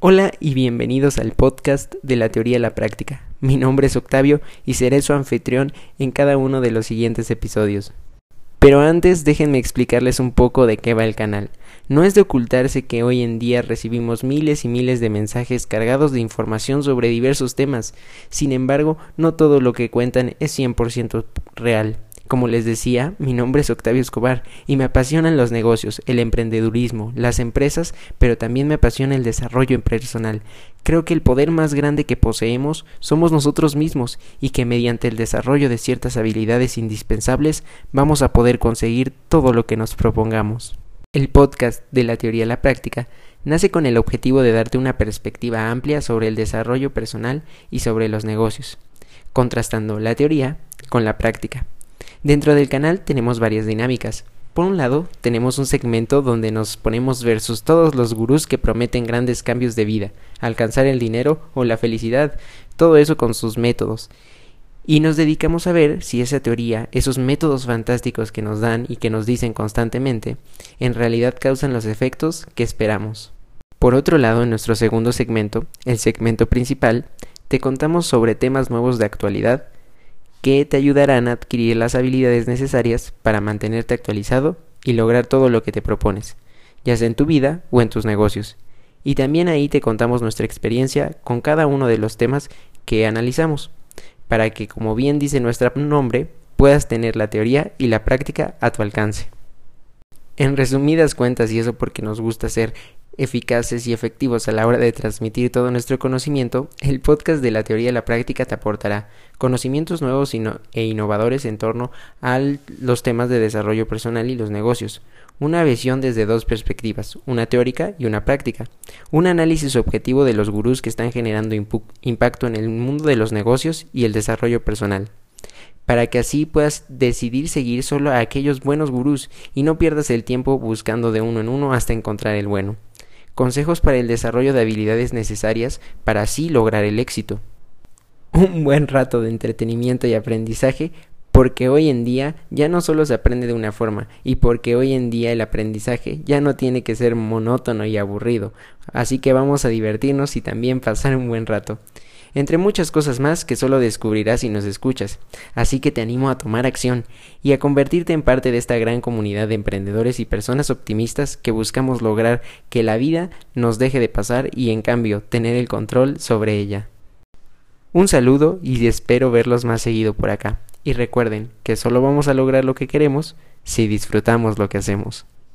Hola y bienvenidos al podcast de la teoría de la práctica. Mi nombre es Octavio y seré su anfitrión en cada uno de los siguientes episodios. Pero antes déjenme explicarles un poco de qué va el canal. No es de ocultarse que hoy en día recibimos miles y miles de mensajes cargados de información sobre diversos temas. Sin embargo, no todo lo que cuentan es 100% real. Como les decía, mi nombre es Octavio Escobar y me apasionan los negocios, el emprendedurismo, las empresas, pero también me apasiona el desarrollo personal. Creo que el poder más grande que poseemos somos nosotros mismos y que mediante el desarrollo de ciertas habilidades indispensables vamos a poder conseguir todo lo que nos propongamos. El podcast de la teoría a la práctica nace con el objetivo de darte una perspectiva amplia sobre el desarrollo personal y sobre los negocios, contrastando la teoría con la práctica. Dentro del canal tenemos varias dinámicas. Por un lado, tenemos un segmento donde nos ponemos versus todos los gurús que prometen grandes cambios de vida, alcanzar el dinero o la felicidad, todo eso con sus métodos. Y nos dedicamos a ver si esa teoría, esos métodos fantásticos que nos dan y que nos dicen constantemente, en realidad causan los efectos que esperamos. Por otro lado, en nuestro segundo segmento, el segmento principal, te contamos sobre temas nuevos de actualidad, que te ayudarán a adquirir las habilidades necesarias para mantenerte actualizado y lograr todo lo que te propones, ya sea en tu vida o en tus negocios. Y también ahí te contamos nuestra experiencia con cada uno de los temas que analizamos, para que, como bien dice nuestro nombre, puedas tener la teoría y la práctica a tu alcance. En resumidas cuentas, y eso porque nos gusta ser eficaces y efectivos a la hora de transmitir todo nuestro conocimiento, el podcast de la teoría de la práctica te aportará conocimientos nuevos e innovadores en torno a los temas de desarrollo personal y los negocios, una visión desde dos perspectivas, una teórica y una práctica, un análisis objetivo de los gurús que están generando impacto en el mundo de los negocios y el desarrollo personal. Para que así puedas decidir seguir solo a aquellos buenos gurús y no pierdas el tiempo buscando de uno en uno hasta encontrar el bueno consejos para el desarrollo de habilidades necesarias para así lograr el éxito. Un buen rato de entretenimiento y aprendizaje porque hoy en día ya no solo se aprende de una forma y porque hoy en día el aprendizaje ya no tiene que ser monótono y aburrido, así que vamos a divertirnos y también pasar un buen rato entre muchas cosas más que solo descubrirás si nos escuchas. Así que te animo a tomar acción y a convertirte en parte de esta gran comunidad de emprendedores y personas optimistas que buscamos lograr que la vida nos deje de pasar y en cambio tener el control sobre ella. Un saludo y espero verlos más seguido por acá. Y recuerden que solo vamos a lograr lo que queremos si disfrutamos lo que hacemos.